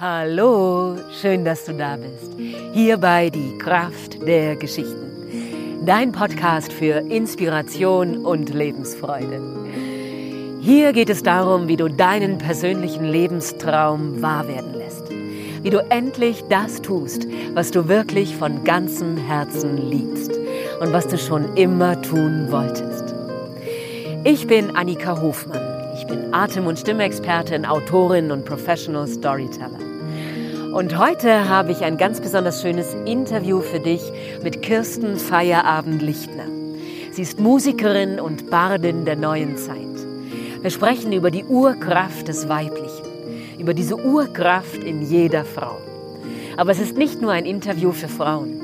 Hallo, schön, dass du da bist. Hier bei Die Kraft der Geschichten. Dein Podcast für Inspiration und Lebensfreude. Hier geht es darum, wie du deinen persönlichen Lebenstraum wahr werden lässt. Wie du endlich das tust, was du wirklich von ganzem Herzen liebst und was du schon immer tun wolltest. Ich bin Annika Hofmann. Ich bin Atem- und Stimmexpertin, Autorin und Professional Storyteller. Und heute habe ich ein ganz besonders schönes Interview für dich mit Kirsten Feierabend-Lichtner. Sie ist Musikerin und Bardin der neuen Zeit. Wir sprechen über die Urkraft des Weiblichen, über diese Urkraft in jeder Frau. Aber es ist nicht nur ein Interview für Frauen,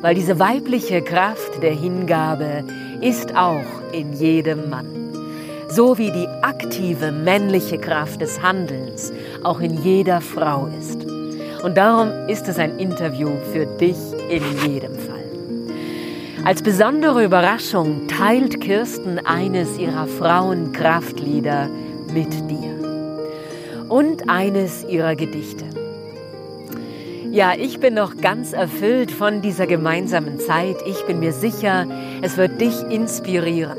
weil diese weibliche Kraft der Hingabe ist auch in jedem Mann. So wie die aktive männliche Kraft des Handelns auch in jeder Frau ist. Und darum ist es ein Interview für dich in jedem Fall. Als besondere Überraschung teilt Kirsten eines ihrer Frauenkraftlieder mit dir und eines ihrer Gedichte. Ja, ich bin noch ganz erfüllt von dieser gemeinsamen Zeit. Ich bin mir sicher, es wird dich inspirieren,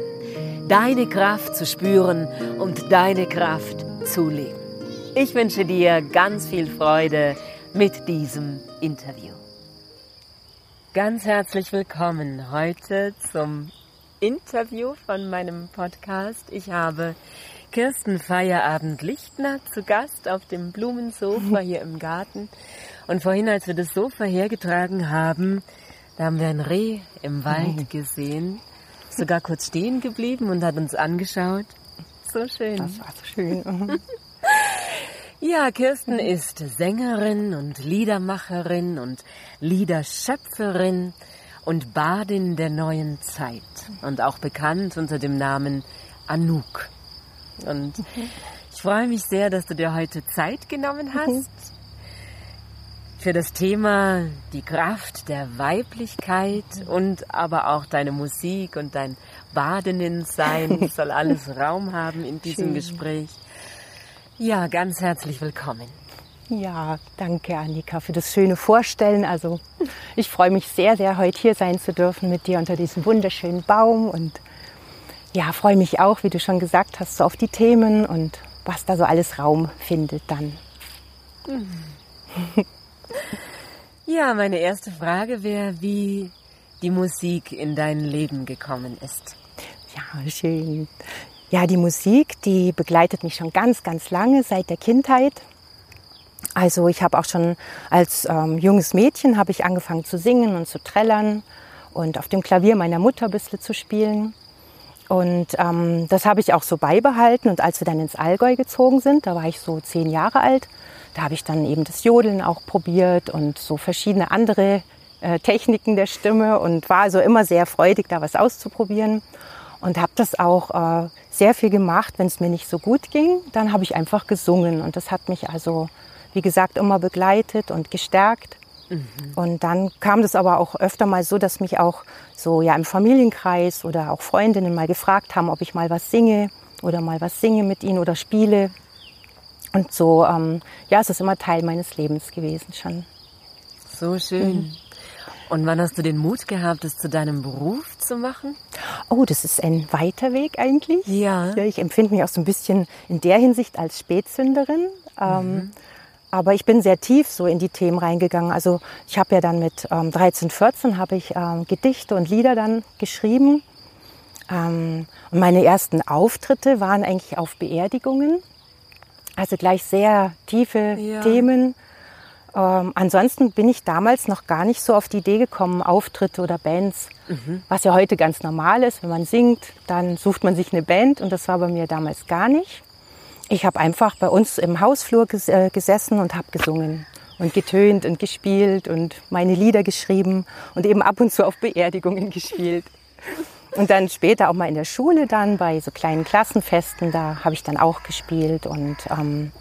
deine Kraft zu spüren und deine Kraft zu leben. Ich wünsche dir ganz viel Freude mit diesem Interview. Ganz herzlich willkommen heute zum Interview von meinem Podcast. Ich habe Kirsten Feierabend-Lichtner zu Gast auf dem Blumensofa hier im Garten. Und vorhin, als wir das Sofa hergetragen haben, da haben wir ein Reh im Wald gesehen, sogar kurz stehen geblieben und hat uns angeschaut. So schön. Das war so schön. Ja, Kirsten ist Sängerin und Liedermacherin und Liederschöpferin und Badin der neuen Zeit und auch bekannt unter dem Namen Anouk. Und ich freue mich sehr, dass du dir heute Zeit genommen hast für das Thema die Kraft der Weiblichkeit und aber auch deine Musik und dein Badeninnensein soll alles Raum haben in diesem Schön. Gespräch. Ja, ganz herzlich willkommen. Ja, danke Annika für das schöne Vorstellen. Also ich freue mich sehr, sehr heute hier sein zu dürfen mit dir unter diesem wunderschönen Baum und ja, freue mich auch, wie du schon gesagt hast, so auf die Themen und was da so alles Raum findet dann. Ja, meine erste Frage wäre, wie die Musik in dein Leben gekommen ist. Ja, schön. Ja, die Musik, die begleitet mich schon ganz, ganz lange seit der Kindheit. Also ich habe auch schon als ähm, junges Mädchen habe ich angefangen zu singen und zu trällern und auf dem Klavier meiner Mutter ein bisschen zu spielen. Und ähm, das habe ich auch so beibehalten. Und als wir dann ins Allgäu gezogen sind, da war ich so zehn Jahre alt, da habe ich dann eben das Jodeln auch probiert und so verschiedene andere äh, Techniken der Stimme und war also immer sehr freudig, da was auszuprobieren. Und habe das auch äh, sehr viel gemacht, wenn es mir nicht so gut ging, dann habe ich einfach gesungen. Und das hat mich also, wie gesagt, immer begleitet und gestärkt. Und dann kam das aber auch öfter mal so, dass mich auch so ja im Familienkreis oder auch Freundinnen mal gefragt haben, ob ich mal was singe oder mal was singe mit ihnen oder spiele. Und so, ähm, ja, es ist immer Teil meines Lebens gewesen schon. So schön. Und wann hast du den Mut gehabt, es zu deinem Beruf zu machen? Oh, das ist ein weiter Weg eigentlich. Ja. Ja, ich empfinde mich auch so ein bisschen in der Hinsicht als Spätsünderin. Ähm, aber ich bin sehr tief so in die Themen reingegangen. Also ich habe ja dann mit ähm, 13, 14 habe ich ähm, Gedichte und Lieder dann geschrieben. Ähm, und meine ersten Auftritte waren eigentlich auf Beerdigungen. Also gleich sehr tiefe Ja. Themen. Ähm, ansonsten bin ich damals noch gar nicht so auf die Idee gekommen, Auftritte oder Bands, was ja heute ganz normal ist. Wenn man singt, dann sucht man sich eine Band und das war bei mir damals gar nicht. Ich habe einfach bei uns im Hausflur ges äh, gesessen und habe gesungen und getönt und gespielt und meine Lieder geschrieben und eben ab und zu auf Beerdigungen gespielt. Und dann später auch mal in der Schule dann bei so kleinen Klassenfesten, da habe ich dann auch gespielt und ähm,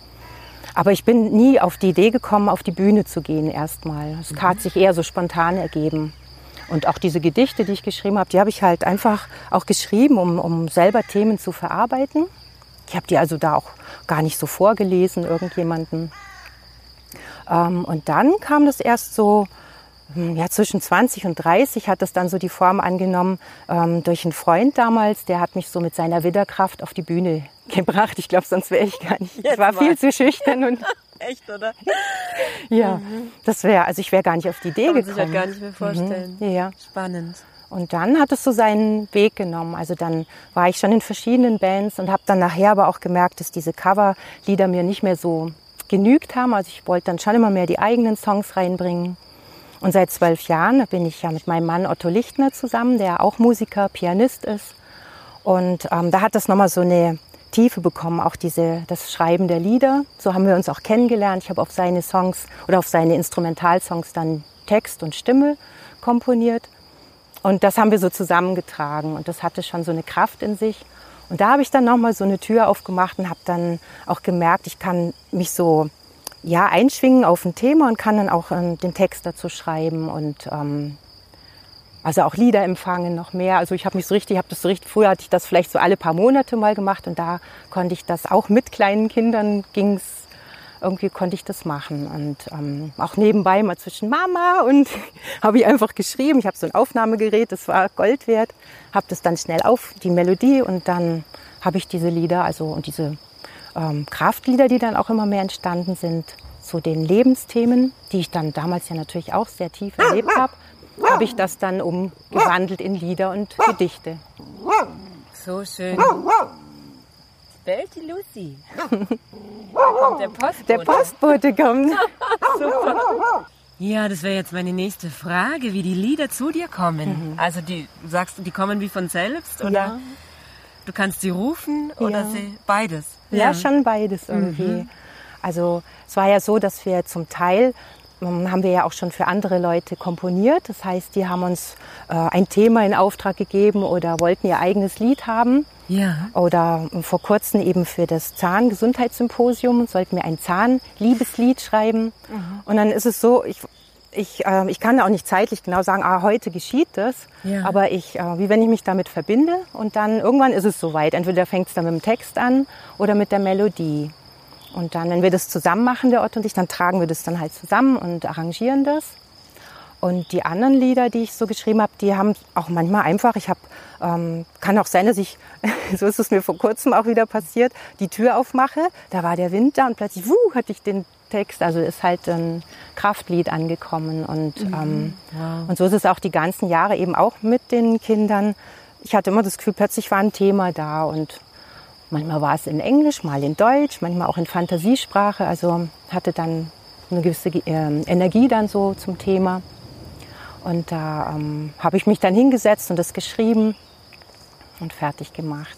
aber ich bin nie auf die Idee gekommen, auf die Bühne zu gehen erstmal. Es hat sich eher so spontan ergeben. Und auch diese Gedichte, die ich geschrieben habe, die habe ich halt einfach auch geschrieben, um, um selber Themen zu verarbeiten. Ich habe die also da auch gar nicht so vorgelesen, irgendjemanden. Ähm, und dann kam das erst so, ja, zwischen 20 und 30 hat das dann so die Form angenommen ähm, durch einen Freund damals, der hat mich so mit seiner Widderkraft auf die Bühne gebracht. Ich glaube, sonst wäre ich gar nicht. Jetzt ich war mal. viel zu schüchtern und Echt, oder? ja, das wäre, also ich wäre gar nicht auf die Idee Kann man sich gekommen. halt gar nicht mehr vorstellen. Mhm, ja. Spannend. Und dann hat es so seinen Weg genommen. Also dann war ich schon in verschiedenen Bands und habe dann nachher aber auch gemerkt, dass diese Coverlieder mir nicht mehr so genügt haben. Also ich wollte dann schon immer mehr die eigenen Songs reinbringen. Und seit zwölf Jahren bin ich ja mit meinem Mann Otto Lichtner zusammen, der auch Musiker, Pianist ist. Und ähm, da hat das nochmal so eine Tiefe bekommen, auch diese, das Schreiben der Lieder. So haben wir uns auch kennengelernt. Ich habe auf seine Songs oder auf seine Instrumentalsongs dann Text und Stimme komponiert. Und das haben wir so zusammengetragen und das hatte schon so eine Kraft in sich. Und da habe ich dann nochmal so eine Tür aufgemacht und habe dann auch gemerkt, ich kann mich so ja, einschwingen auf ein Thema und kann dann auch ähm, den Text dazu schreiben und ähm, also auch Lieder empfangen noch mehr. Also ich habe mich so richtig, habe das so richtig, früher hatte ich das vielleicht so alle paar Monate mal gemacht und da konnte ich das auch mit kleinen Kindern ging's irgendwie konnte ich das machen und ähm, auch nebenbei mal zwischen Mama und habe ich einfach geschrieben. Ich habe so ein Aufnahmegerät, das war Gold wert, habe das dann schnell auf die Melodie und dann habe ich diese Lieder, also und diese ähm, Kraftlieder, die dann auch immer mehr entstanden sind, zu den Lebensthemen, die ich dann damals ja natürlich auch sehr tief erlebt habe, habe ich das dann umgewandelt in Lieder und Gedichte. So schön. Bellt die Lucy. Der Postbote. Der Postbote kommt. Ja, das wäre jetzt meine nächste Frage, wie die Lieder zu dir kommen. Also die sagst du, die kommen wie von selbst oder Ja. du kannst sie rufen oder Ja. sie beides? Ja, schon beides irgendwie. Also es war ja so, dass wir zum Teil ähm, haben wir ja auch schon für andere Leute komponiert. Das heißt, die haben uns äh, ein Thema in Auftrag gegeben oder wollten ihr eigenes Lied haben. Ja. Oder vor kurzem eben für das Zahngesundheitssymposium sollten wir ein Zahnliebeslied schreiben. Und dann ist es so, ich, ich, äh, ich kann auch nicht zeitlich genau sagen, ah, heute geschieht das. Ja. Aber ich, äh, wie wenn ich mich damit verbinde und dann irgendwann ist es soweit. Entweder fängt es dann mit dem Text an oder mit der Melodie. Und dann, wenn wir das zusammen machen, der Otto und ich, dann tragen wir das dann halt zusammen und arrangieren das. Und die anderen Lieder, die ich so geschrieben habe, die haben auch manchmal einfach, ich habe, ähm, kann auch sein, dass ich, so ist es mir vor kurzem auch wieder passiert, die Tür aufmache, da war der Wind da und plötzlich, wuh, hatte ich den Text, also ist halt ein Kraftlied angekommen und, ähm, und so ist es auch die ganzen Jahre eben auch mit den Kindern. Ich hatte immer das Gefühl, plötzlich war ein Thema da und manchmal war es in Englisch, mal in Deutsch, manchmal auch in Fantasiesprache, also hatte dann eine gewisse ähm, Energie dann so zum Thema. Und da ähm, habe ich mich dann hingesetzt und das geschrieben und fertig gemacht.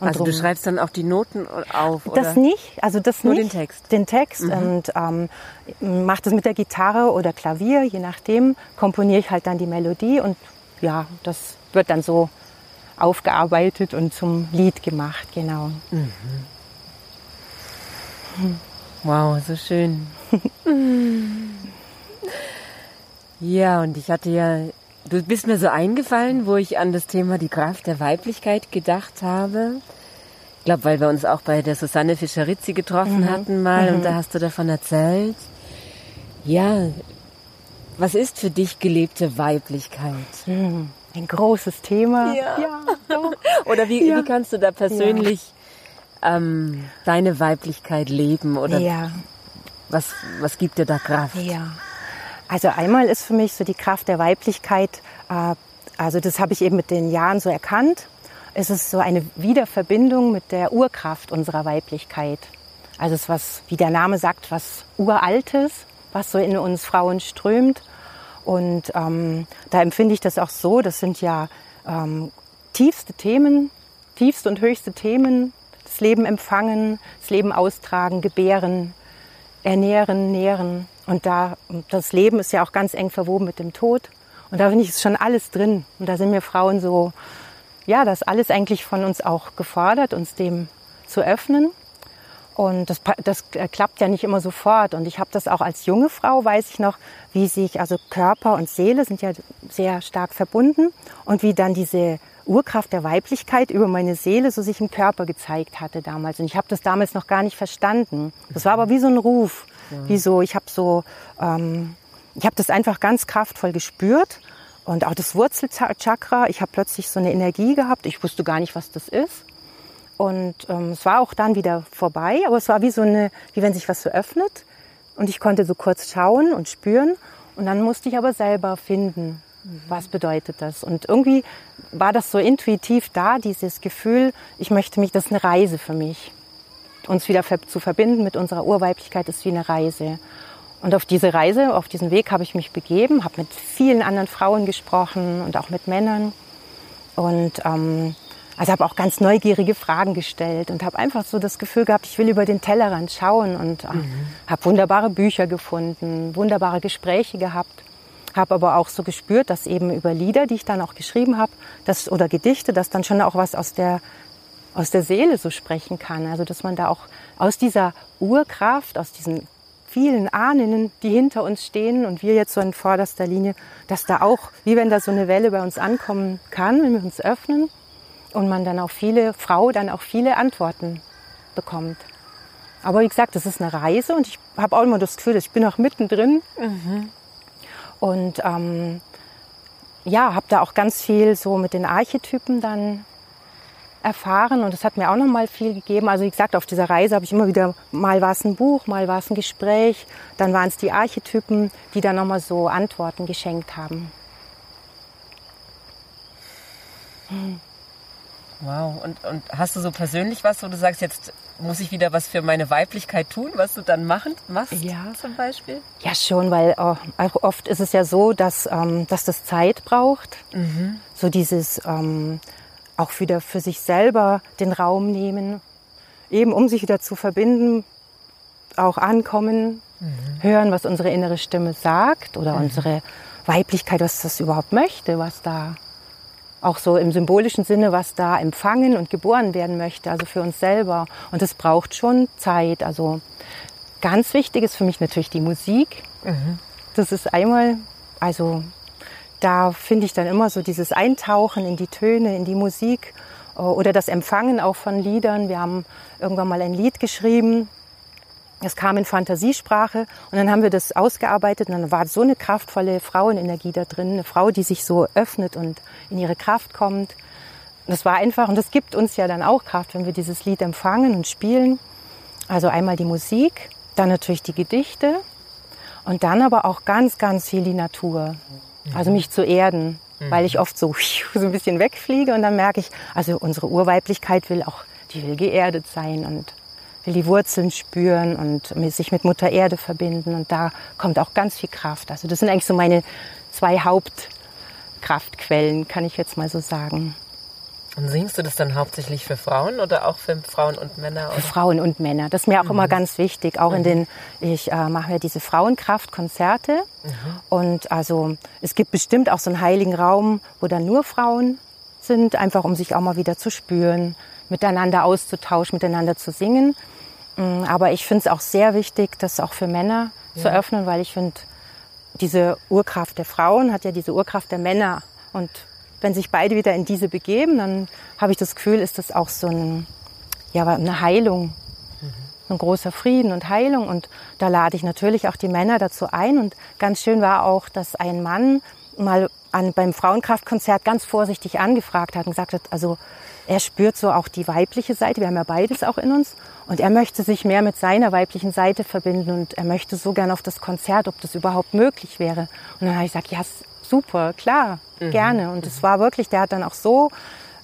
Und Also du drum- schreibst dann auch die Noten auf, oder? das nicht, also das Nur nicht. den Text? Den Text und ähm, mache das mit der Gitarre oder Klavier, je nachdem, komponiere ich halt dann die Melodie und ja, das wird dann so aufgearbeitet und zum Lied gemacht, genau. Wow, so schön. ja, und ich hatte ja, du bist mir so eingefallen, wo ich an das Thema die Kraft der Weiblichkeit gedacht habe. Ich glaube, weil wir uns auch bei der Susanne Fischerizzi getroffen hatten mal und da hast du davon erzählt. Ja, was ist für dich gelebte Weiblichkeit? Hm, Ein großes Thema. Ja. ja so. Oder wie, Ja. wie kannst du da persönlich ähm, deine Weiblichkeit leben? Oder ja. was, was gibt dir da Kraft? Ja. Also einmal ist für mich so die Kraft der Weiblichkeit, äh, also das habe ich eben mit den Jahren so erkannt. Es ist so eine Wiederverbindung mit der Urkraft unserer Weiblichkeit. Also es ist was, wie der Name sagt, was Uraltes, was so in uns Frauen strömt. Und ähm, da empfinde ich das auch so, das sind ja ähm, tiefste Themen, tiefste und höchste Themen, das Leben empfangen, das Leben austragen, gebären, ernähren, nähren. Und da, das Leben ist ja auch ganz eng verwoben mit dem Tod. Und da finde ich es schon alles drin. Und da sind mir Frauen so, ja, das ist alles eigentlich von uns auch gefordert, uns dem zu öffnen. Und das, das äh, klappt ja nicht immer sofort. Und ich habe das auch als junge Frau, weiß ich noch, wie sich, also Körper und Seele sind ja sehr stark verbunden. Und wie dann diese Urkraft der Weiblichkeit über meine Seele so sich im Körper gezeigt hatte damals. Und ich habe das damals noch gar nicht verstanden. Das war aber wie so ein Ruf. Wie so, ich habe so, ähm, ich habe das einfach ganz kraftvoll gespürt und auch das Wurzelchakra. Ich habe plötzlich so eine Energie gehabt. Ich wusste gar nicht, was das ist. Und ähm, es war auch dann wieder vorbei, aber es war wie so eine, wie wenn sich was so öffnet. Und ich konnte so kurz schauen und spüren. Und dann musste ich aber selber finden, was bedeutet das. Und irgendwie war das so intuitiv da, dieses Gefühl, ich möchte mich, das ist eine Reise für mich. Uns wieder zu verbinden mit unserer Urweiblichkeit ist wie eine Reise. Und auf diese Reise, auf diesen Weg habe ich mich begeben, habe mit vielen anderen Frauen gesprochen und auch mit Männern. Und ähm, also habe auch ganz neugierige Fragen gestellt und habe einfach so das Gefühl gehabt, ich will über den Tellerrand schauen und äh, mhm. habe wunderbare Bücher gefunden, wunderbare Gespräche gehabt, habe aber auch so gespürt, dass eben über Lieder, die ich dann auch geschrieben habe, das oder Gedichte, dass dann schon auch was aus der aus der Seele so sprechen kann, also dass man da auch aus dieser Urkraft, aus diesen vielen Ahnen, die hinter uns stehen und wir jetzt so in vorderster Linie, dass da auch, wie wenn da so eine Welle bei uns ankommen kann, wenn wir uns öffnen und man dann auch viele, Frau dann auch viele Antworten bekommt. Aber wie gesagt, das ist eine Reise und ich habe auch immer das Gefühl, ich bin auch mittendrin. Mhm. Und ähm, ja, habe da auch ganz viel so mit den Archetypen dann erfahren und das hat mir auch noch mal viel gegeben. Also wie gesagt, auf dieser Reise habe ich immer wieder, mal war es ein Buch, mal war es ein Gespräch, dann waren es die Archetypen, die dann noch mal so Antworten geschenkt haben. Wow, und, und hast du so persönlich was, wo du sagst, jetzt muss ich wieder was für meine Weiblichkeit tun, was du dann machen, machst ja. zum Beispiel? Ja, schon, weil oh, oft ist es ja so, dass, ähm, dass das Zeit braucht. Mhm. So dieses ähm, auch wieder für sich selber den Raum nehmen, eben um sich wieder zu verbinden, auch ankommen, mhm. hören, was unsere innere Stimme sagt oder mhm. unsere Weiblichkeit, was das überhaupt möchte, was da auch so im symbolischen Sinne, was da empfangen und geboren werden möchte, also für uns selber. Und es braucht schon Zeit. Also ganz wichtig ist für mich natürlich die Musik. Mhm. Das ist einmal, also da finde ich dann immer so dieses Eintauchen in die Töne, in die Musik äh, oder das Empfangen auch von Liedern. Wir haben irgendwann mal ein Lied geschrieben, es kam in Fantasiesprache und dann haben wir das ausgearbeitet und dann war so eine kraftvolle Frauenenergie da drin, eine Frau, die sich so öffnet und in ihre Kraft kommt. Das war einfach und das gibt uns ja dann auch Kraft, wenn wir dieses Lied empfangen und spielen. Also einmal die Musik, dann natürlich die Gedichte und dann aber auch ganz, ganz viel die Natur. Also mich zu erden, mhm. weil ich oft so, so ein bisschen wegfliege und dann merke ich, also unsere Urweiblichkeit will auch, die will geerdet sein und will die Wurzeln spüren und sich mit Mutter Erde verbinden. Und da kommt auch ganz viel Kraft. Also das sind eigentlich so meine zwei Hauptkraftquellen, kann ich jetzt mal so sagen. Und singst du das dann hauptsächlich für Frauen oder auch für Frauen und Männer? Oder? Für Frauen und Männer. Das ist mir auch mhm. immer ganz wichtig. Auch mhm. in den, ich äh, mache ja diese Frauenkraftkonzerte. Mhm. Und also es gibt bestimmt auch so einen heiligen Raum, wo dann nur Frauen sind, einfach um sich auch mal wieder zu spüren, miteinander auszutauschen, miteinander zu singen. Mm, aber ich finde es auch sehr wichtig, das auch für Männer ja. zu öffnen, weil ich finde, diese Urkraft der Frauen hat ja diese Urkraft der Männer. Und wenn sich beide wieder in diese begeben, dann habe ich das Gefühl, ist das auch so ein, ja, eine Heilung, mhm. ein großer Frieden und Heilung. Und da lade ich natürlich auch die Männer dazu ein. Und ganz schön war auch, dass ein Mann mal an, beim Frauenkraftkonzert ganz vorsichtig angefragt hat und gesagt hat, also er spürt so auch die weibliche Seite, wir haben ja beides auch in uns, und er möchte sich mehr mit seiner weiblichen Seite verbinden und er möchte so gern auf das Konzert, ob das überhaupt möglich wäre. Und dann habe ich gesagt, ja, super, klar, mhm. gerne. Und es war wirklich, der hat dann auch so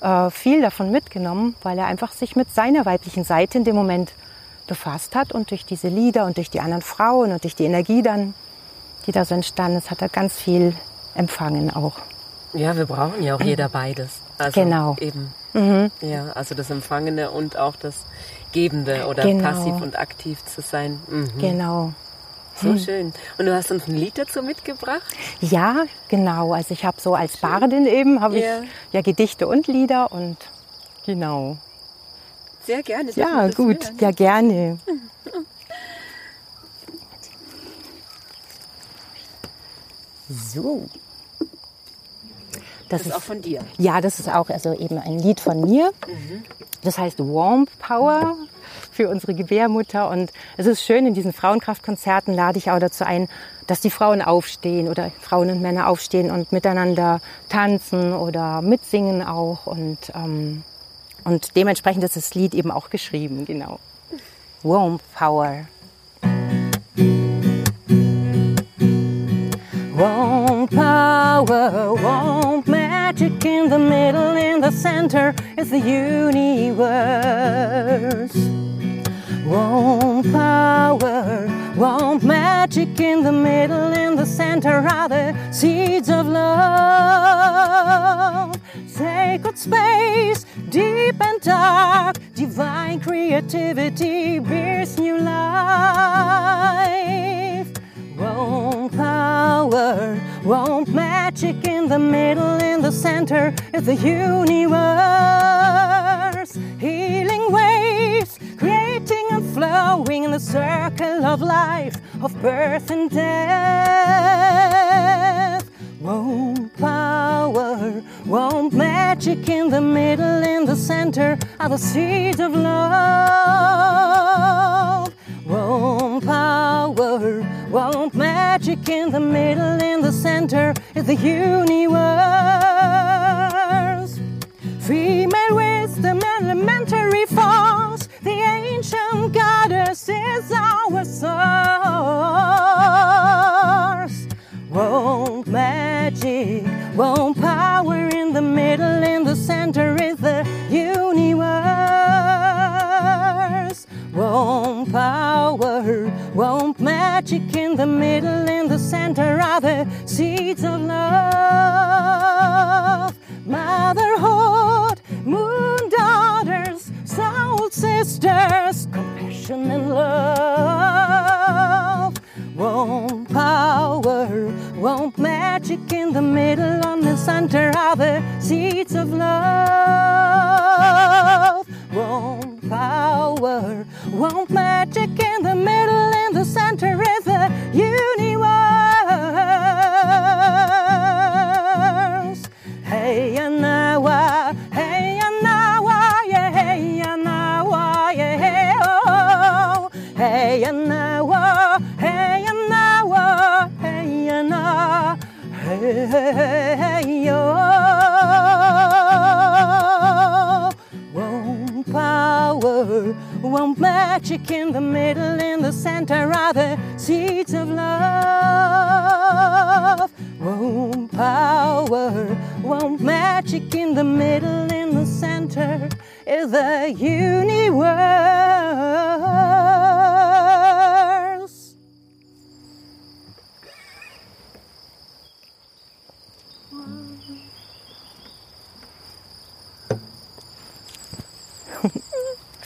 äh, viel davon mitgenommen, weil er einfach sich mit seiner weiblichen Seite in dem Moment befasst hat und durch diese Lieder und durch die anderen Frauen und durch die Energie dann, die da so entstanden ist, hat er ganz viel empfangen auch. Ja, wir brauchen ja auch jeder beides. Also genau. Eben. Mhm. Ja, also das Empfangene und auch das Gebende oder genau. passiv und aktiv zu sein. Mhm. Genau. So hm. schön. Und du hast uns ein Lied dazu mitgebracht? Ja, genau. Also ich habe so als Bardin eben habe ja. ich ja Gedichte und Lieder und genau. Sehr gerne. Ja, gut. Hören. Ja, gerne. So. Das, das ist auch von dir? Ja, das ist auch also eben ein Lied von mir. Mhm. Das heißt Warm Power. für unsere Gebärmutter. Und es ist schön, in diesen Frauenkraftkonzerten lade ich auch dazu ein, dass die Frauen aufstehen oder Frauen und Männer aufstehen und miteinander tanzen oder mitsingen auch. Und, ähm, und dementsprechend ist das Lied eben auch geschrieben, genau. Warm Power. Warm power, warm magic in the middle, in the center is the universe. Warm power, warm magic in the middle, in the center are the seeds of love. Sacred space, deep and dark, divine creativity bears new life. Warm power, warm magic in the middle, in the center is the universe. Healing waves, creating and flowing in the circle of life, of birth and death. Warm power, warm magic in the middle, in the center are the seeds of love. Warm power, warm magic in the middle, in the center is the universe. Female wisdom, elementary force, the ancient goddess is our source. Won't magic, won't power in the middle, in the center is the universe. Warm power, warm magic in the middle, in the center are the seeds of love. Motherhood, moon daughters, soul sisters, compassion and love. Warm power, warm magic in the middle, on the center are the seeds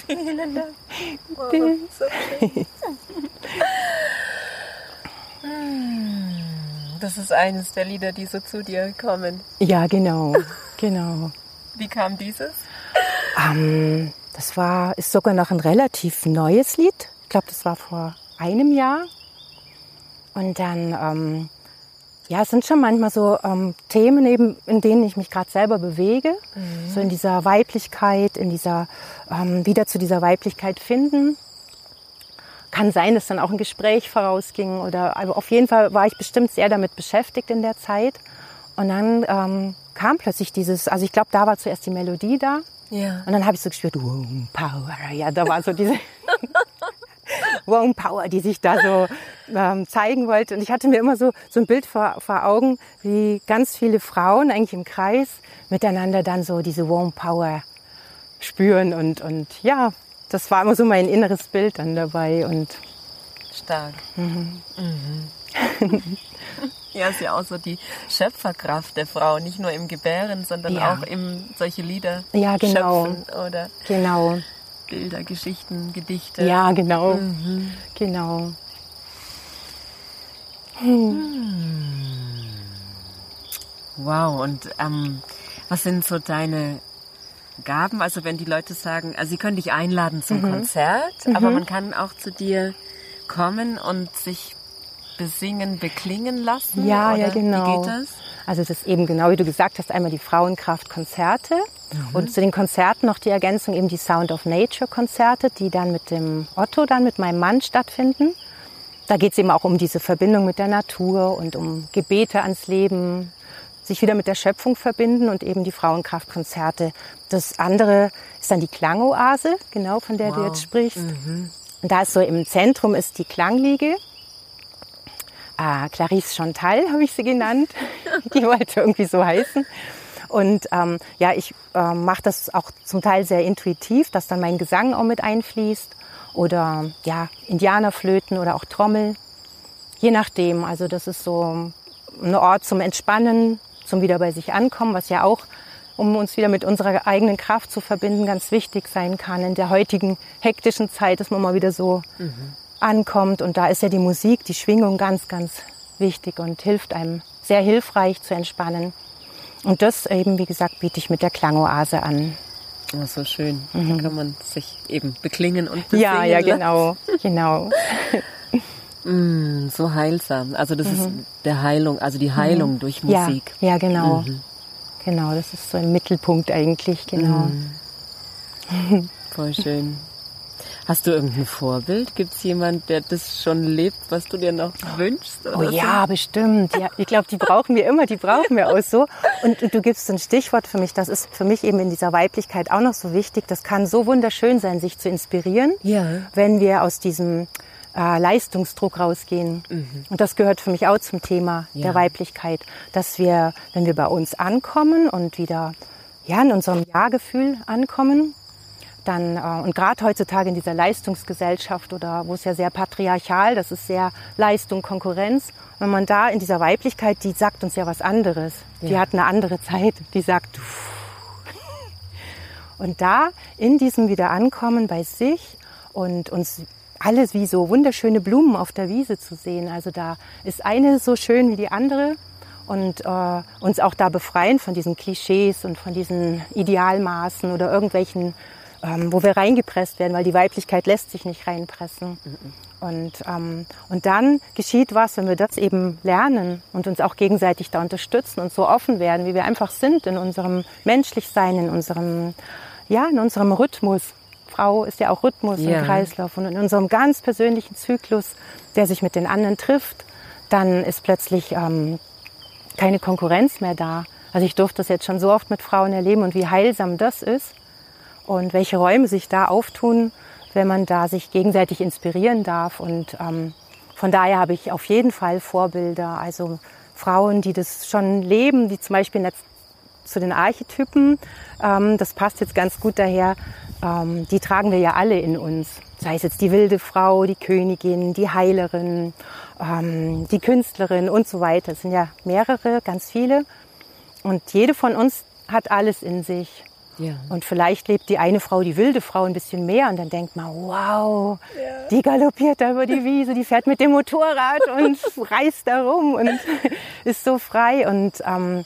Wow, so. Das ist eines der Lieder, die so zu dir kommen. Ja, genau, genau. Wie kam dieses? Ähm, das war, ist sogar noch ein relativ neues Lied. Ich glaube, das war vor einem Jahr. Und dann, ähm, ja, es sind schon manchmal so ähm, Themen eben, in denen ich mich gerade selber bewege. So in dieser Weiblichkeit, in dieser, ähm, wieder zu dieser Weiblichkeit finden. Kann sein, dass dann auch ein Gespräch vorausging oder, aber auf jeden Fall war ich bestimmt sehr damit beschäftigt in der Zeit. Und dann ähm, kam plötzlich dieses, also ich glaube, da war zuerst die Melodie da. Ja. Und dann habe ich so gespürt, Warm Power. Ja, da war so diese Warm Power, die sich da so ähm, zeigen wollte. Und ich hatte mir immer so, so ein Bild vor, vor Augen, wie ganz viele Frauen eigentlich im Kreis miteinander dann so diese Warm Power spüren. Und, und ja, das war immer so mein inneres Bild dann dabei. Und Stark. Mhm. ja, ist ja auch so die Schöpferkraft der Frau, nicht nur im Gebären, sondern Ja. auch im solche Lieder Ja, genau. schöpfen oder genau, Bilder, Geschichten, Gedichte. ja, genau, genau. Wow, und ähm, was sind so deine Gaben? Also wenn die Leute sagen, also sie können dich einladen zum Mhm. Konzert, aber man kann auch zu dir kommen und sich besingen, beklingen lassen? Ja, oder ja, genau. Wie geht das? Also das ist eben genau, wie du gesagt hast, einmal die Frauenkraft-Konzerte. Mhm. Und zu den Konzerten noch die Ergänzung eben die Sound of Nature Konzerte, die dann mit dem Otto, dann mit meinem Mann stattfinden. Da geht es eben auch um diese Verbindung mit der Natur und um Gebete ans Leben, sich wieder mit der Schöpfung verbinden und eben die Frauenkraftkonzerte. Das andere ist dann die Klangoase, genau von der wow. du jetzt sprichst. Mhm. Und da ist so im Zentrum ist die Klangliege. Ah, Clarice Chantal habe ich sie genannt. die wollte irgendwie so heißen. Und ähm, ja, ich äh, mache das auch zum Teil sehr intuitiv, dass dann mein Gesang auch mit einfließt. Oder ja, Indianerflöten oder auch Trommel. Je nachdem. Also das ist so ein Ort zum Entspannen, zum wieder bei sich ankommen, was ja auch, um uns wieder mit unserer eigenen Kraft zu verbinden, ganz wichtig sein kann in der heutigen hektischen Zeit, dass man mal wieder so mhm. ankommt. Und da ist ja die Musik, die Schwingung ganz, ganz wichtig und hilft einem sehr hilfreich zu entspannen. Und das eben, wie gesagt, biete ich mit der Klangoase an. Oh, so schön. Mhm. Da kann man sich eben beklingen und besingen Ja, ja, genau, genau. mm, so heilsam. Also das mhm. ist der Heilung, also die Heilung mhm. durch Musik. Ja, ja genau. Mhm. Genau, das ist so im Mittelpunkt eigentlich, genau. Mhm. Voll schön. Hast du irgendein Vorbild? Gibt es jemand, der das schon lebt, was du dir noch wünschst? oh ja, so? bestimmt. Ja, ich glaube, die brauchen wir immer, die brauchen wir auch so. Und du gibst ein Stichwort für mich, das ist für mich eben in dieser Weiblichkeit auch noch so wichtig. Das kann so wunderschön sein, sich zu inspirieren, ja. wenn wir aus diesem äh, Leistungsdruck rausgehen. Mhm. Und das gehört für mich auch zum Thema ja. der Weiblichkeit, dass wir, wenn wir bei uns ankommen und wieder ja, in unserem Ja-Gefühl ankommen, dann, äh, und gerade heutzutage in dieser Leistungsgesellschaft oder wo es ja sehr patriarchal, das ist sehr Leistung, Konkurrenz. Wenn man da in dieser Weiblichkeit, die sagt uns ja was anderes. Ja. Die hat eine andere Zeit. Die sagt, pff. und da in diesem Wiederankommen bei sich und uns alles wie so wunderschöne Blumen auf der Wiese zu sehen. Also da ist eine so schön wie die andere und äh, uns auch da befreien von diesen Klischees und von diesen Idealmaßen oder irgendwelchen ähm, wo wir reingepresst werden, weil die Weiblichkeit lässt sich nicht reinpressen. Mhm. Und, ähm, und dann geschieht was, wenn wir das eben lernen und uns auch gegenseitig da unterstützen und so offen werden, wie wir einfach sind in unserem Menschlichsein, in unserem, ja, in unserem Rhythmus. Frau ist ja auch Rhythmus ja. und Kreislauf und in unserem ganz persönlichen Zyklus, der sich mit den anderen trifft, dann ist plötzlich ähm, keine Konkurrenz mehr da. Also ich durfte das jetzt schon so oft mit Frauen erleben und wie heilsam das ist und welche Räume sich da auftun, wenn man da sich gegenseitig inspirieren darf. Und ähm, von daher habe ich auf jeden Fall Vorbilder, also Frauen, die das schon leben, die zum Beispiel jetzt zu den Archetypen, ähm, das passt jetzt ganz gut daher, ähm, die tragen wir ja alle in uns. Sei es jetzt die wilde Frau, die Königin, die Heilerin, ähm, die Künstlerin und so weiter. Es sind ja mehrere, ganz viele. Und jede von uns hat alles in sich. Ja. Und vielleicht lebt die eine Frau, die wilde Frau, ein bisschen mehr und dann denkt man, wow, ja. die galoppiert da über die Wiese, die fährt mit dem Motorrad und reist da rum und ist so frei. Und, ähm,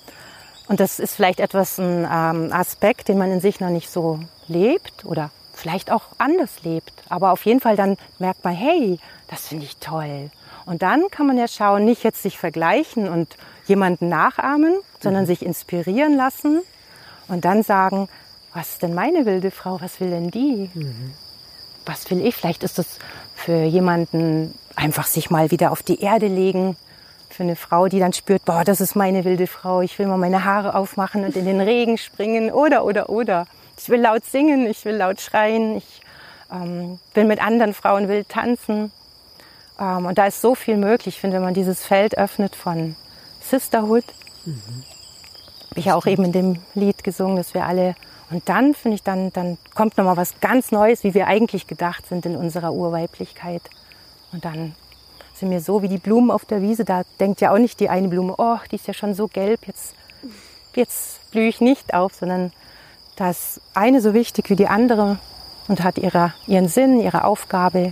und das ist vielleicht etwas ein ähm, Aspekt, den man in sich noch nicht so lebt oder vielleicht auch anders lebt. Aber auf jeden Fall dann merkt man, hey, das finde ich toll. Und dann kann man ja schauen, nicht jetzt sich vergleichen und jemanden nachahmen, sondern mhm. sich inspirieren lassen und dann sagen, was ist denn meine wilde Frau, was will denn die? Mhm. Was will ich? Vielleicht ist das für jemanden einfach sich mal wieder auf die Erde legen. Für eine Frau, die dann spürt, boah, das ist meine wilde Frau, ich will mal meine Haare aufmachen und in den Regen springen oder, oder, oder. Ich will laut singen, ich will laut schreien, ich ähm, will mit anderen Frauen wild tanzen. Ähm, und da ist so viel möglich, ich finde, wenn man dieses Feld öffnet von Sisterhood. Mhm. Habe ich ja auch eben in dem Lied gesungen, dass wir alle und dann finde ich, dann, dann kommt nochmal was ganz Neues, wie wir eigentlich gedacht sind in unserer Urweiblichkeit. Und dann sind wir so wie die Blumen auf der Wiese. Da denkt ja auch nicht die eine Blume, oh, die ist ja schon so gelb, jetzt, jetzt blühe ich nicht auf, sondern da ist eine so wichtig wie die andere und hat ihre, ihren Sinn, ihre Aufgabe,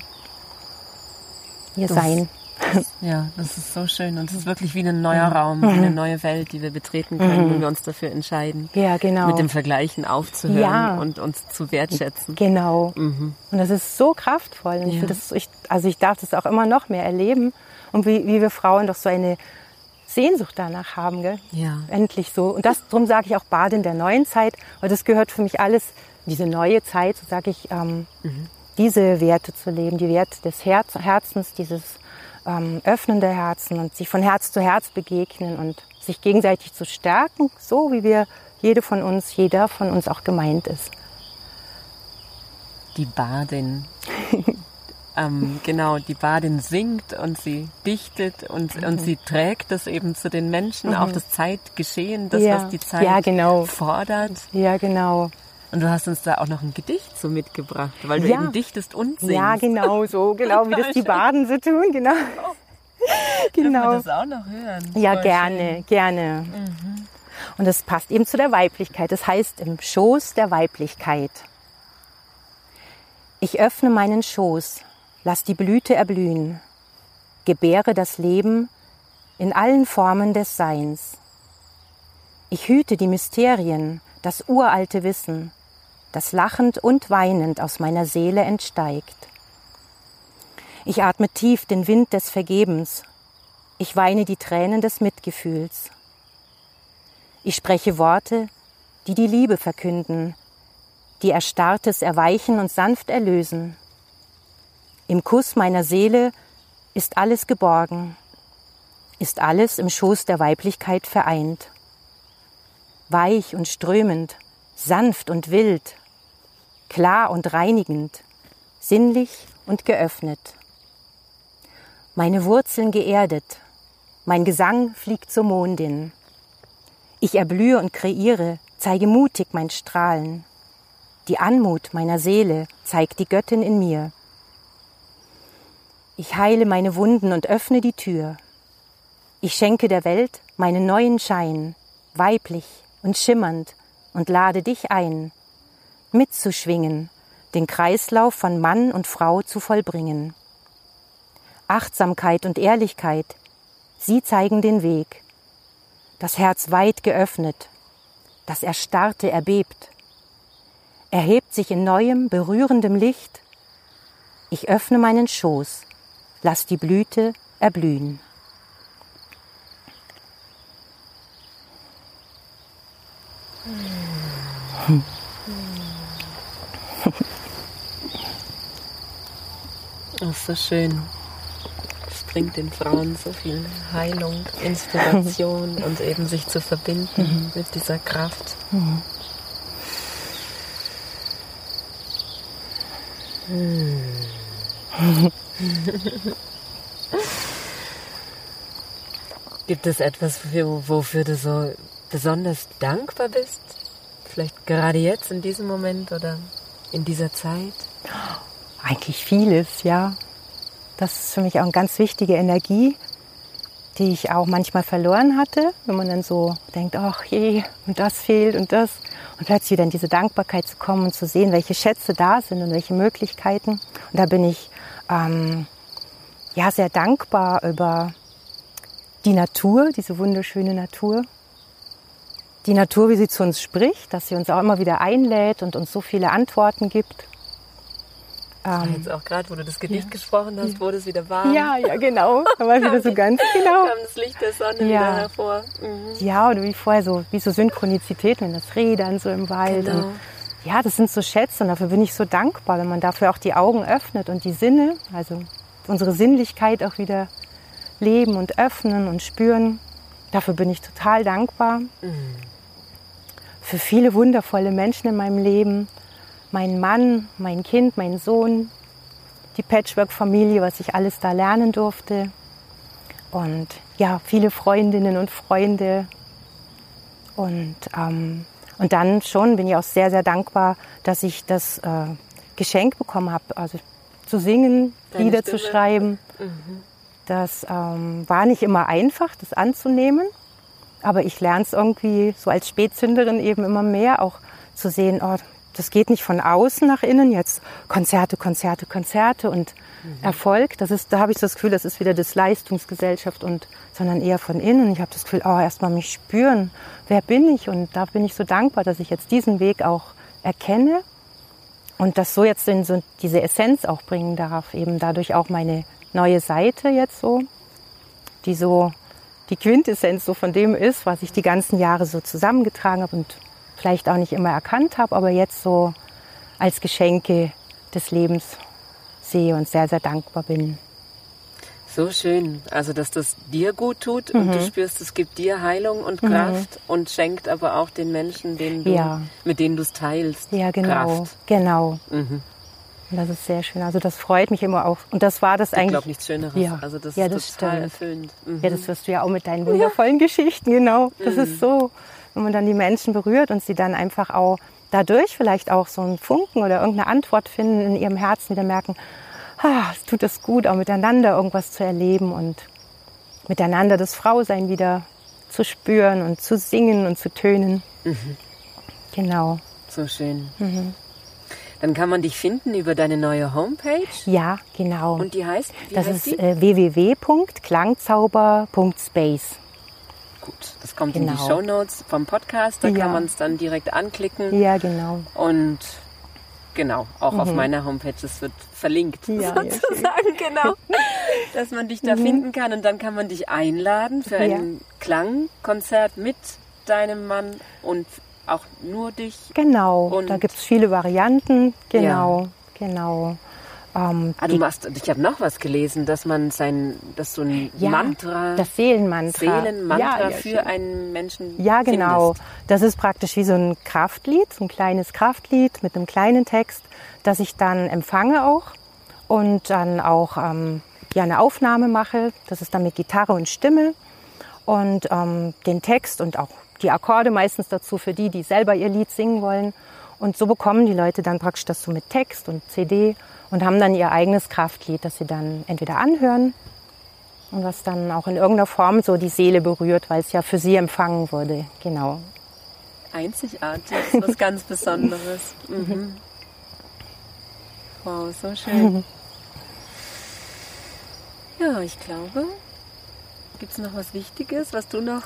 ihr das, Sein. Ja, das ist so schön. Und es ist wirklich wie ein neuer Raum, wie eine mhm. neue Welt, die wir betreten können, mhm. wenn wir uns dafür entscheiden. Ja, genau. Mit dem Vergleichen aufzuhören ja. und uns zu wertschätzen. Genau. Mhm. Und das ist so kraftvoll. Und ja. ich das, ich, also ich darf das auch immer noch mehr erleben. Und wie, wie wir Frauen doch so eine Sehnsucht danach haben, gell? Ja. Endlich so. Und das, darum sage ich auch Bade in der neuen Zeit, weil das gehört für mich alles, diese neue Zeit, so sage ich, ähm, mhm. diese Werte zu leben, die Werte des Herz, Herzens, dieses ähm, Öffnen der Herzen und sich von Herz zu Herz begegnen und sich gegenseitig zu stärken, so wie wir jede von uns, jeder von uns auch gemeint ist. Die Badin. ähm, genau, die Badin singt und sie dichtet und, mhm. und sie trägt das eben zu den Menschen, mhm. auch das Zeitgeschehen, das, ja. was die Zeit ja, genau. fordert. Ja, genau. Und du hast uns da auch noch ein Gedicht so mitgebracht, weil du ja. eben dichtest und singst. Ja, genau so, genau wie das die Baden so tun, genau. genau. Dürfen wir das auch noch hören? Ja, Voll gerne, schön. gerne. Mhm. Und das passt eben zu der Weiblichkeit. Das heißt im Schoß der Weiblichkeit. Ich öffne meinen Schoß, lass die Blüte erblühen, gebäre das Leben in allen Formen des Seins. Ich hüte die Mysterien, das uralte Wissen, das lachend und weinend aus meiner Seele entsteigt. Ich atme tief den Wind des Vergebens, ich weine die Tränen des Mitgefühls. Ich spreche Worte, die die Liebe verkünden, die Erstarrtes erweichen und sanft erlösen. Im Kuss meiner Seele ist alles geborgen, ist alles im Schoß der Weiblichkeit vereint. Weich und strömend, sanft und wild, klar und reinigend, sinnlich und geöffnet. Meine Wurzeln geerdet, mein Gesang fliegt zur Mondin. Ich erblühe und kreiere, zeige mutig mein Strahlen. Die Anmut meiner Seele zeigt die Göttin in mir. Ich heile meine Wunden und öffne die Tür. Ich schenke der Welt meinen neuen Schein, weiblich und schimmernd, und lade dich ein, mitzuschwingen, den Kreislauf von Mann und Frau zu vollbringen. Achtsamkeit und Ehrlichkeit Sie zeigen den Weg. Das Herz weit geöffnet, das Erstarrte erbebt, erhebt sich in neuem, berührendem Licht. Ich öffne meinen Schoß, lass die Blüte erblühen. Das ist so schön bringt den Frauen so viel Heilung, Inspiration und eben sich zu verbinden mhm. mit dieser Kraft. Mhm. Gibt es etwas, wofür du so besonders dankbar bist? Vielleicht gerade jetzt in diesem Moment oder in dieser Zeit? Eigentlich vieles, ja. Das ist für mich auch eine ganz wichtige Energie, die ich auch manchmal verloren hatte, wenn man dann so denkt, ach je, und das fehlt und das. Und plötzlich wieder in diese Dankbarkeit zu kommen und zu sehen, welche Schätze da sind und welche Möglichkeiten. Und da bin ich ähm, ja sehr dankbar über die Natur, diese wunderschöne Natur. Die Natur, wie sie zu uns spricht, dass sie uns auch immer wieder einlädt und uns so viele Antworten gibt. Ähm, jetzt auch gerade, wo du das Gedicht ja. gesprochen hast, wurde es wieder warm. Ja, ja, genau. Da war wieder so ganz genau. kam das Licht der Sonne ja. wieder hervor. Mhm. Ja, oder wie vorher so, wie so Synchronizität, wenn das Rädern so im Wald. Genau. Und, ja, das sind so Schätze und dafür bin ich so dankbar, wenn man dafür auch die Augen öffnet und die Sinne, also unsere Sinnlichkeit auch wieder leben und öffnen und spüren. Dafür bin ich total dankbar. Mhm. Für viele wundervolle Menschen in meinem Leben mein Mann, mein Kind, mein Sohn, die Patchwork-Familie, was ich alles da lernen durfte. Und ja, viele Freundinnen und Freunde. Und, ähm, und dann schon bin ich auch sehr, sehr dankbar, dass ich das äh, Geschenk bekommen habe, also zu singen, Deine Lieder Stimme. zu schreiben. Mhm. Das ähm, war nicht immer einfach, das anzunehmen. Aber ich lerne es irgendwie so als Spätzünderin eben immer mehr auch zu sehen, oh, das geht nicht von außen nach innen, jetzt Konzerte, Konzerte, Konzerte und mhm. Erfolg. Das ist, da habe ich das Gefühl, das ist wieder das Leistungsgesellschaft und, sondern eher von innen. Ich habe das Gefühl, oh, erstmal mich spüren. Wer bin ich? Und da bin ich so dankbar, dass ich jetzt diesen Weg auch erkenne und das so jetzt in so diese Essenz auch bringen darf. Eben dadurch auch meine neue Seite jetzt so, die so die Quintessenz so von dem ist, was ich die ganzen Jahre so zusammengetragen habe und vielleicht auch nicht immer erkannt habe, aber jetzt so als Geschenke des Lebens sehe und sehr, sehr dankbar bin. So schön. Also, dass das dir gut tut mhm. und du spürst, es gibt dir Heilung und mhm. Kraft und schenkt aber auch den Menschen, denen du, ja. mit denen du es teilst. Ja, genau. Kraft. Genau. Mhm. Das ist sehr schön. Also das freut mich immer auch. Und das war das ich eigentlich. Ich glaube nichts Schöneres. Ja, also das, ja, das ist total stimmt. erfüllend. Mhm. Ja, das wirst du ja auch mit deinen wundervollen ja. Geschichten, genau. Das mhm. ist so, wenn man dann die Menschen berührt und sie dann einfach auch dadurch vielleicht auch so einen Funken oder irgendeine Antwort finden in ihrem Herzen, wieder merken, ah, es tut es gut, auch miteinander irgendwas zu erleben und miteinander das Frausein wieder zu spüren und zu singen und zu tönen. Mhm. Genau. So schön. Mhm. Dann kann man dich finden über deine neue Homepage. Ja, genau. Und die heißt? Das heißt ist äh, www.klangzauber.space. Gut, das kommt genau. in die genau. Show Notes vom Podcast. Da ja. kann man es dann direkt anklicken. Ja, genau. Und genau, auch mhm. auf meiner Homepage, das wird verlinkt ja, sozusagen, ja, genau, dass man dich da mhm. finden kann und dann kann man dich einladen für ein Klangkonzert mit deinem Mann und auch nur dich. Genau, und da gibt es viele Varianten. Genau, genau. Ähm, ah, du machst, ich habe noch was gelesen, dass man sein, dass so ein ja, Mantra, das Seelenmantra, Seelenmantra ja, ja, für einen Menschen. Ja, genau. Findest. Das ist praktisch wie so ein Kraftlied, so ein kleines Kraftlied mit einem kleinen Text, das ich dann empfange auch und dann auch ähm, ja eine Aufnahme mache. Das ist dann mit Gitarre und Stimme und ähm, den Text und auch die Akkorde meistens dazu für die, die selber ihr Lied singen wollen. Und so bekommen die Leute dann praktisch das so mit Text und CD und haben dann ihr eigenes Kraftlied, das sie dann entweder anhören und was dann auch in irgendeiner Form so die Seele berührt, weil es ja für sie empfangen wurde. Genau. Einzigartig, was ganz Besonderes. Mhm. Wow, so schön. Ja, ich glaube, Gibt es noch was Wichtiges, was du noch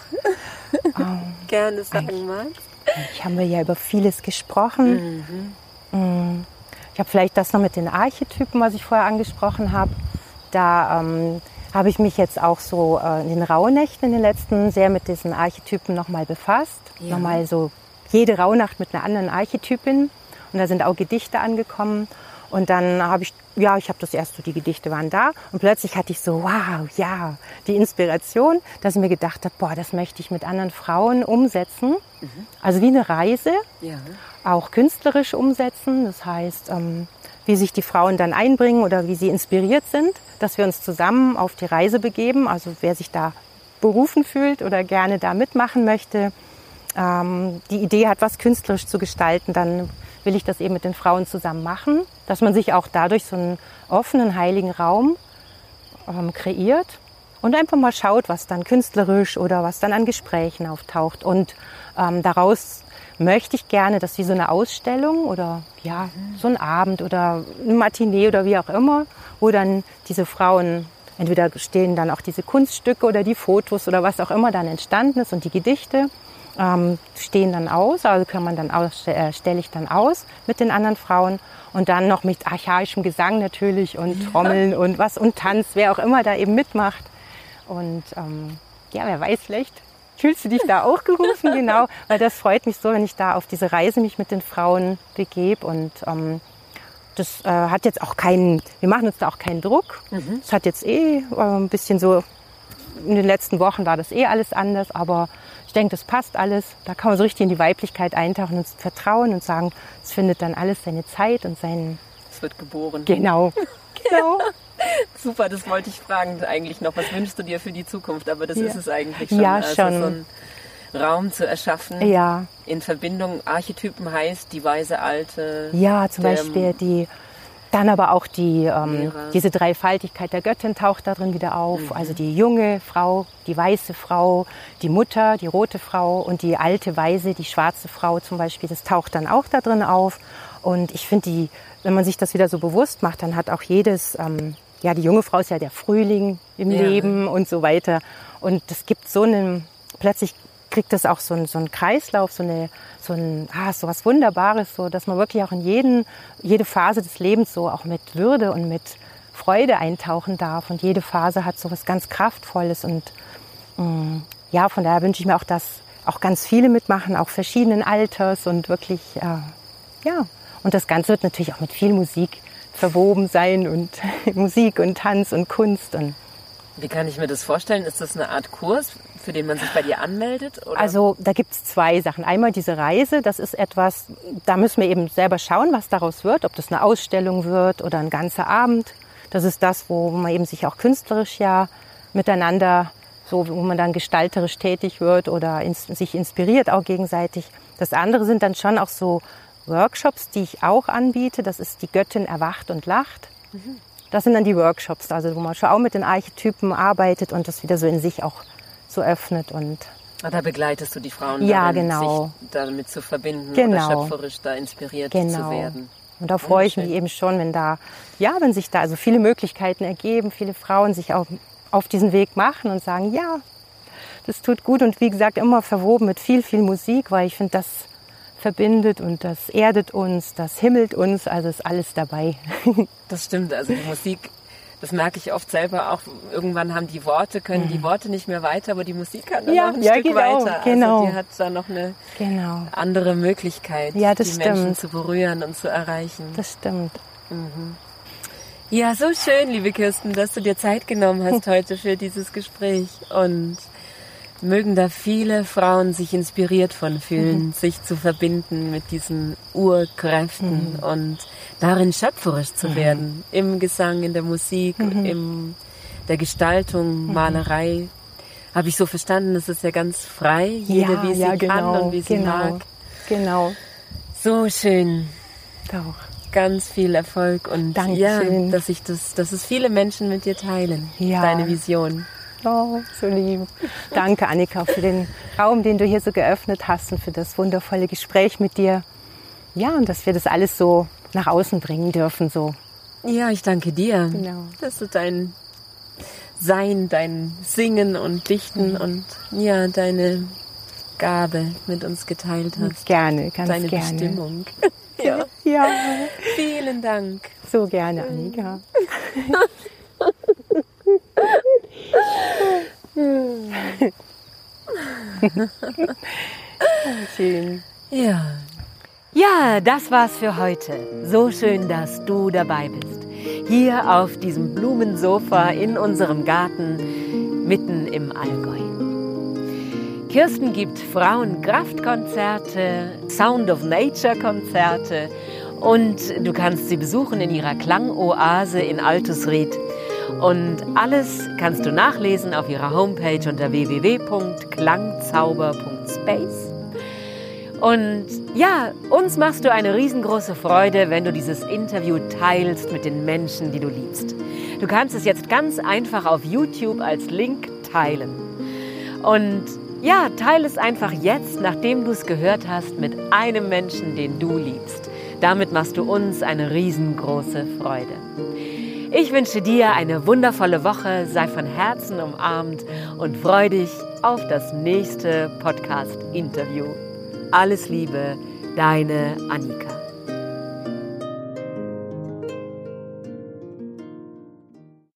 oh, gerne sagen magst? Ich habe ja über vieles gesprochen. Mhm. Mm. Ich habe vielleicht das noch mit den Archetypen, was ich vorher angesprochen habe. Da ähm, habe ich mich jetzt auch so äh, in den Rauhnächten in den letzten sehr mit diesen Archetypen nochmal befasst. Ja. Nochmal so jede Rauhnacht mit einer anderen Archetypin. Und da sind auch Gedichte angekommen. Und dann habe ich, ja, ich habe das erst so, die Gedichte waren da und plötzlich hatte ich so, wow, ja, die Inspiration, dass ich mir gedacht habe, boah, das möchte ich mit anderen Frauen umsetzen. Mhm. Also wie eine Reise, ja. auch künstlerisch umsetzen. Das heißt, ähm, wie sich die Frauen dann einbringen oder wie sie inspiriert sind, dass wir uns zusammen auf die Reise begeben. Also wer sich da berufen fühlt oder gerne da mitmachen möchte, ähm, die Idee hat, was künstlerisch zu gestalten, dann will ich das eben mit den Frauen zusammen machen, dass man sich auch dadurch so einen offenen, heiligen Raum ähm, kreiert und einfach mal schaut, was dann künstlerisch oder was dann an Gesprächen auftaucht. Und ähm, daraus möchte ich gerne, dass wie so eine Ausstellung oder ja, so ein Abend oder ein Matinee oder wie auch immer, wo dann diese Frauen entweder stehen dann auch diese Kunststücke oder die Fotos oder was auch immer dann entstanden ist und die Gedichte ähm, stehen dann aus, also kann man dann aus, äh, stelle ich dann aus mit den anderen Frauen und dann noch mit archaischem Gesang natürlich und Trommeln und was und Tanz, wer auch immer da eben mitmacht. Und ähm, ja, wer weiß, vielleicht fühlst du dich da auch gerufen, genau, weil das freut mich so, wenn ich da auf diese Reise mich mit den Frauen begebe und ähm, das äh, hat jetzt auch keinen, wir machen uns da auch keinen Druck. Es mhm. hat jetzt eh äh, ein bisschen so, in den letzten Wochen war das eh alles anders, aber ich denke, das passt alles. Da kann man so richtig in die Weiblichkeit eintauchen und vertrauen und sagen, es findet dann alles seine Zeit und seinen. Es wird geboren. Genau. genau. Super, das wollte ich fragen eigentlich noch. Was wünschst du dir für die Zukunft? Aber das ja. ist es eigentlich schon. Ja, also schon. So einen Raum zu erschaffen. Ja. In Verbindung, Archetypen heißt die weise Alte. Ja, zum Beispiel die dann aber auch die, ähm, diese Dreifaltigkeit der Göttin taucht da drin wieder auf. Mhm. Also die junge Frau, die weiße Frau, die Mutter, die rote Frau und die alte Weise, die schwarze Frau zum Beispiel, das taucht dann auch da drin auf. Und ich finde die, wenn man sich das wieder so bewusst macht, dann hat auch jedes, ähm, ja, die junge Frau ist ja der Frühling im ja. Leben und so weiter. Und es gibt so einen, plötzlich kriegt das auch so einen, so einen Kreislauf, so, eine, so, ein, ah, so was Wunderbares, so, dass man wirklich auch in jeden, jede Phase des Lebens so auch mit Würde und mit Freude eintauchen darf. Und jede Phase hat so was ganz Kraftvolles und mh, Mm, ja, von daher wünsche ich mir auch, dass auch ganz viele mitmachen, auch verschiedenen Alters und wirklich, äh, ja. Und das Ganze wird natürlich auch mit viel Musik verwoben sein und Musik und Tanz und Kunst und wie kann ich mir das vorstellen? Ist das eine Art Kurs, für den man sich bei dir anmeldet? Oder? Also da gibt es zwei Sachen. Einmal diese Reise, das ist etwas, da müssen wir eben selber schauen, was daraus wird, ob das eine Ausstellung wird oder ein ganzer Abend. Das ist das, wo man eben sich auch künstlerisch ja miteinander, so wo man dann gestalterisch tätig wird oder ins, sich inspiriert auch gegenseitig. Das andere sind dann schon auch so Workshops, die ich auch anbiete. Das ist die Göttin erwacht und lacht. Mhm. Das sind dann die Workshops, also wo man schon auch mit den Archetypen arbeitet und das wieder so in sich auch so öffnet und ah, da begleitest du die Frauen ja, darin, genau. sich damit zu verbinden genau. oder schöpferisch da inspiriert genau. zu werden. Und da freue ich mich eben schon, wenn da, ja, wenn sich da also viele Möglichkeiten ergeben, viele Frauen sich auch auf diesen Weg machen und sagen, ja, das tut gut und wie gesagt immer verwoben mit viel, viel Musik, weil ich finde, das verbindet und das erdet uns, das himmelt uns, also ist alles dabei. Das stimmt, also die Musik, das merke ich oft selber auch, irgendwann haben die Worte, können die mhm. Worte nicht mehr weiter, aber die Musik kann dann ja, noch ein ja, Stück genau, weiter. Also genau. Also die hat da noch eine genau. andere Möglichkeit, ja, das die stimmt. Menschen zu berühren und zu erreichen. Das stimmt. Mhm. Ja, so schön, liebe Kirsten, dass du dir Zeit genommen hast heute für dieses Gespräch und mögen da viele Frauen sich inspiriert von fühlen, mhm. sich zu verbinden mit diesen Urkräften mhm. und darin schöpferisch zu mhm. werden. Im Gesang, in der Musik, mhm. in der Gestaltung, mhm. Malerei. Habe ich so verstanden, es ist ja ganz frei, jede ja, wie sie ja, genau, kann und wie sie genau, mag. Genau. So schön. Doch. Ganz viel Erfolg und Dankeschön. ja, dass ich das, dass es viele Menschen mit dir teilen. Ja. Deine Vision. Oh, so lieb. Danke, Annika, für den Raum, den du hier so geöffnet hast und für das wundervolle Gespräch mit dir. Ja, und dass wir das alles so nach außen bringen dürfen, so. Ja, ich danke dir, genau. dass du dein Sein, dein Singen und Dichten mhm. und ja, deine Gabe mit uns geteilt hast. Gerne, ganz deine gerne. Deine Bestimmung. ja. ja. Vielen Dank. So gerne, Annika. Schön. Ja. Ja, das war's für heute. So schön, dass du dabei bist. Hier auf diesem Blumensofa in unserem Garten mitten im Allgäu. Kirsten gibt Frauenkraftkonzerte, Sound of Nature Konzerte und du kannst sie besuchen in ihrer Klangoase in Altusried und alles kannst du nachlesen auf ihrer Homepage unter www.klangzauber.space. Und ja, uns machst du eine riesengroße Freude, wenn du dieses Interview teilst mit den Menschen, die du liebst. Du kannst es jetzt ganz einfach auf YouTube als Link teilen. Und ja, teile es einfach jetzt, nachdem du es gehört hast, mit einem Menschen, den du liebst. Damit machst du uns eine riesengroße Freude. Ich wünsche dir eine wundervolle Woche, sei von Herzen umarmt und freu dich auf das nächste Podcast-Interview. Alles Liebe, deine Annika.